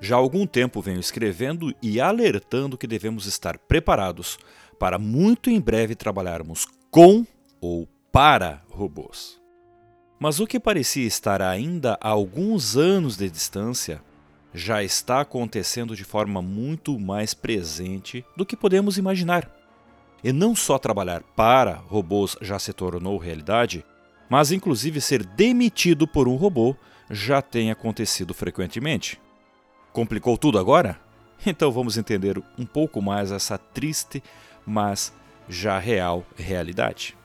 Já há algum tempo venho escrevendo e alertando que devemos estar preparados para muito em breve trabalharmos com ou para robôs. Mas o que parecia estar ainda a alguns anos de distância já está acontecendo de forma muito mais presente do que podemos imaginar. E não só trabalhar para robôs já se tornou realidade, mas inclusive ser demitido por um robô já tem acontecido frequentemente. Complicou tudo agora? Então vamos entender um pouco mais essa triste, mas já real realidade.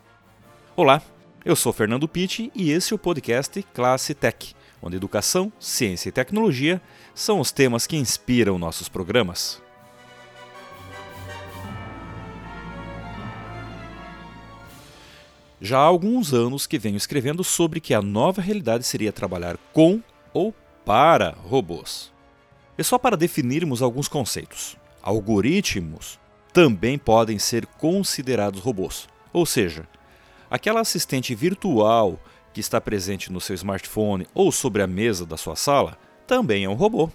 Olá, eu sou Fernando Pitti e esse é o podcast Classe Tech, onde educação, ciência e tecnologia são os temas que inspiram nossos programas. Já há alguns anos que venho escrevendo sobre que a nova realidade seria trabalhar com ou para robôs. E só para definirmos alguns conceitos. Algoritmos também podem ser considerados robôs, ou seja, aquela assistente virtual que está presente no seu smartphone ou sobre a mesa da sua sala também é um robô.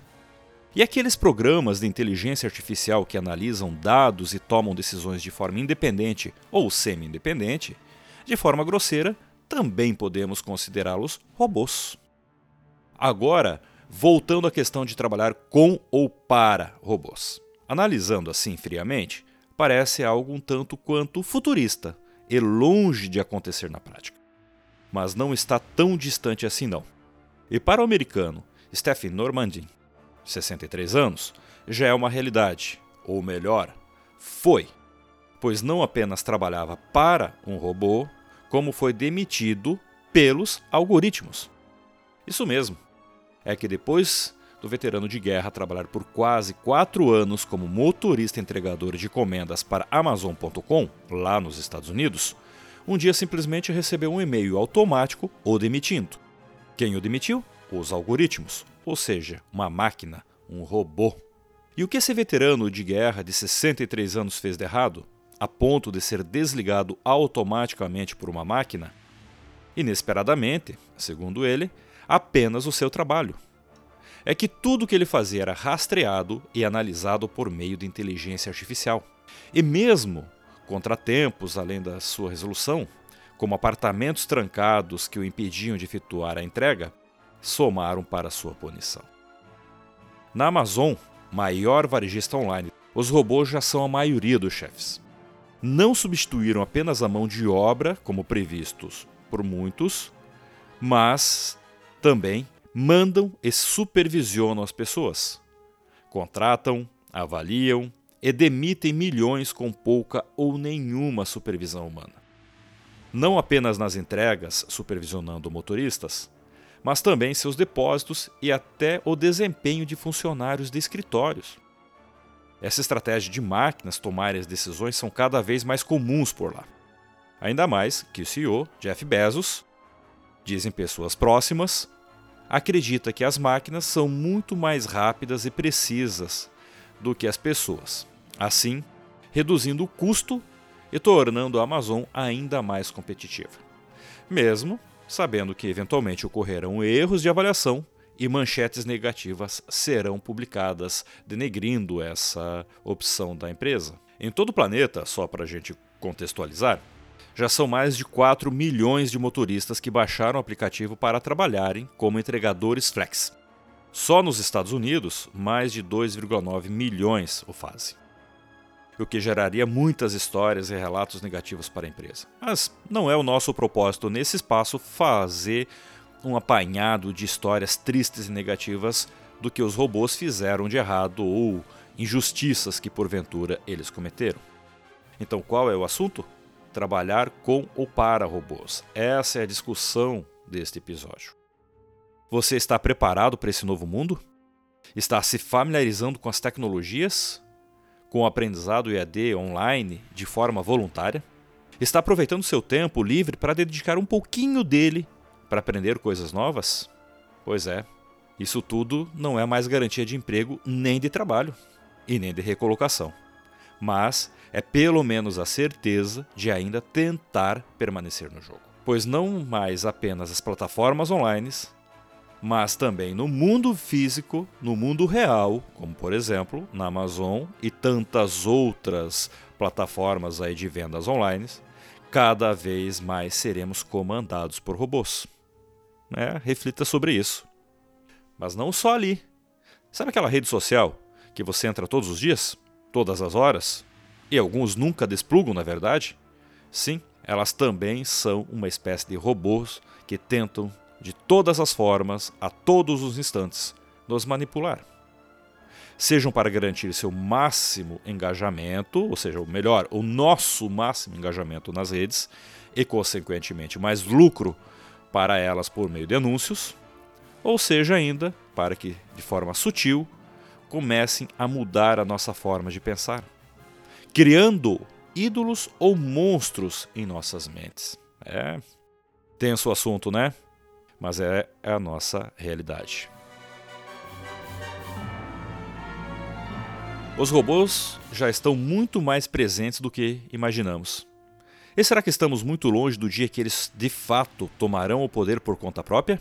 E aqueles programas de inteligência artificial que analisam dados e tomam decisões de forma independente ou semi-independente, de forma grosseira, também podemos considerá-los robôs. Agora, voltando à questão de trabalhar com ou para robôs. Analisando assim friamente, parece algo um tanto quanto futurista e longe de acontecer na prática. Mas não está tão distante assim não. E para o americano Stephen Normandin, 63 anos, já é uma realidade, ou melhor, foi, pois não apenas trabalhava para um robô, como foi demitido pelos algoritmos. Isso mesmo, é que depois do veterano de guerra trabalhar por quase quatro anos como motorista entregador de encomendas para Amazon.com, lá nos Estados Unidos, um dia simplesmente recebeu um e-mail automático o demitindo. Quem o demitiu? Os algoritmos, ou seja, uma máquina, um robô. E o que esse veterano de guerra de 63 anos fez de errado, a ponto de ser desligado automaticamente por uma máquina? Inesperadamente, segundo ele, apenas o seu trabalho. É que tudo o que ele fazia era rastreado e analisado por meio de inteligência artificial. E mesmo contratempos além da sua resolução, como apartamentos trancados que o impediam de efetuar a entrega, somaram para sua punição. Na Amazon, maior varejista online, os robôs já são a maioria dos chefes. Não substituíram apenas a mão de obra, como previstos por muitos, mas também mandam e supervisionam as pessoas. Contratam, avaliam e demitem milhões com pouca ou nenhuma supervisão humana. Não apenas nas entregas, supervisionando motoristas, mas também seus depósitos e até o desempenho de funcionários de escritórios. Essa estratégia de máquinas tomarem as decisões são cada vez mais comuns por lá. Ainda mais que o CEO, Jeff Bezos, dizem pessoas próximas, acredita que as máquinas são muito mais rápidas e precisas do que as pessoas, assim reduzindo o custo e tornando a Amazon ainda mais competitiva. Mesmo sabendo que eventualmente ocorrerão erros de avaliação e manchetes negativas serão publicadas denegrindo essa opção da empresa. Em todo o planeta, só para a gente contextualizar, já são mais de 4 milhões de motoristas que baixaram o aplicativo para trabalharem como entregadores flex. Só nos Estados Unidos, mais de 2,9 milhões o fazem. O que geraria muitas histórias e relatos negativos para a empresa. Mas não é o nosso propósito nesse espaço fazer um apanhado de histórias tristes e negativas do que os robôs fizeram de errado ou injustiças que porventura eles cometeram. Então, qual é o assunto? Trabalhar com ou para robôs. Essa é a discussão deste episódio. Você está preparado para esse novo mundo? Está se familiarizando com as tecnologias? Com o aprendizado EAD online de forma voluntária? Está aproveitando seu tempo livre para dedicar um pouquinho dele para aprender coisas novas? Pois é, isso tudo não é mais garantia de emprego nem de trabalho e nem de recolocação. Mas é pelo menos a certeza de ainda tentar permanecer no jogo. Pois não mais apenas as plataformas online mas também no mundo físico, no mundo real, como por exemplo na Amazon e tantas outras plataformas aí de vendas online, cada vez mais seremos comandados por robôs. É, reflita sobre isso. Mas não só ali. Sabe aquela rede social que você entra todos os dias? Todas as horas? E alguns nunca desplugam, na verdade? Sim, elas também são uma espécie de robôs que tentam de todas as formas, a todos os instantes, nos manipular. Sejam para garantir seu máximo engajamento, ou seja, o melhor, o nosso máximo engajamento nas redes, e consequentemente mais lucro para elas por meio de anúncios, ou seja ainda para que, de forma sutil, comecem a mudar a nossa forma de pensar, criando ídolos ou monstros em nossas mentes. É tenso o assunto, né? mas é, é a nossa realidade. Os robôs já estão muito mais presentes do que imaginamos. E será que estamos muito longe do dia que eles de fato tomarão o poder por conta própria?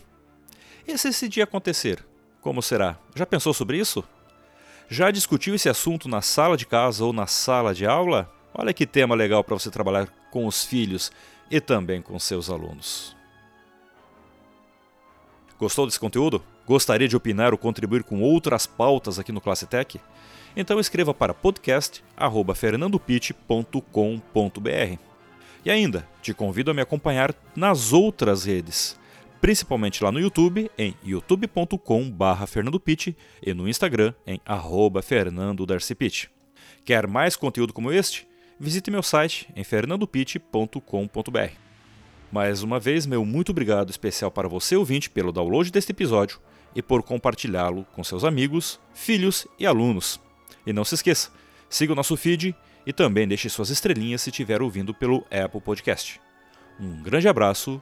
E se esse dia acontecer, como será? Já pensou sobre isso? Já discutiu esse assunto na sala de casa ou na sala de aula? Olha que tema legal para você trabalhar com os filhos e também com seus alunos. Gostou desse conteúdo? Gostaria de opinar ou contribuir com outras pautas aqui no Classe Tech? Então escreva para podcast@fernandopit.com.br. E ainda, te convido a me acompanhar nas outras redes, principalmente lá no YouTube em youtube.com/fernandopit e no Instagram em @fernandodarcipit. Quer mais conteúdo como este? Visite meu site em fernandopit.com.br. Mais uma vez, meu muito obrigado especial para você ouvinte pelo download deste episódio e por compartilhá-lo com seus amigos, filhos e alunos. E não se esqueça, siga o nosso feed e também deixe suas estrelinhas se estiver ouvindo pelo Apple Podcast. Um grande abraço